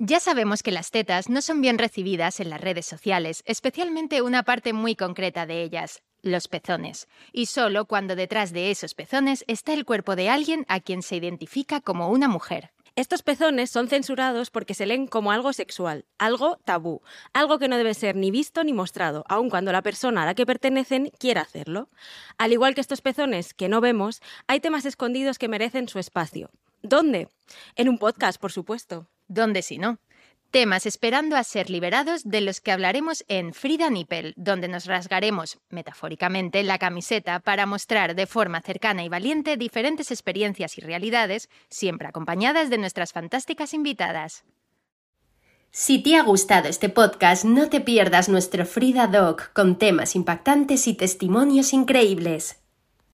Ya sabemos que las tetas no son bien recibidas en las redes sociales, especialmente una parte muy concreta de ellas, los pezones, y solo cuando detrás de esos pezones está el cuerpo de alguien a quien se identifica como una mujer. Estos pezones son censurados porque se leen como algo sexual, algo tabú, algo que no debe ser ni visto ni mostrado, aun cuando la persona a la que pertenecen quiera hacerlo. Al igual que estos pezones que no vemos, hay temas escondidos que merecen su espacio. ¿Dónde? En un podcast, por supuesto. ¿Dónde si no? Temas esperando a ser liberados de los que hablaremos en Frida Nippel, donde nos rasgaremos, metafóricamente, la camiseta para mostrar de forma cercana y valiente diferentes experiencias y realidades, siempre acompañadas de nuestras fantásticas invitadas. Si te ha gustado este podcast, no te pierdas nuestro Frida Doc con temas impactantes y testimonios increíbles.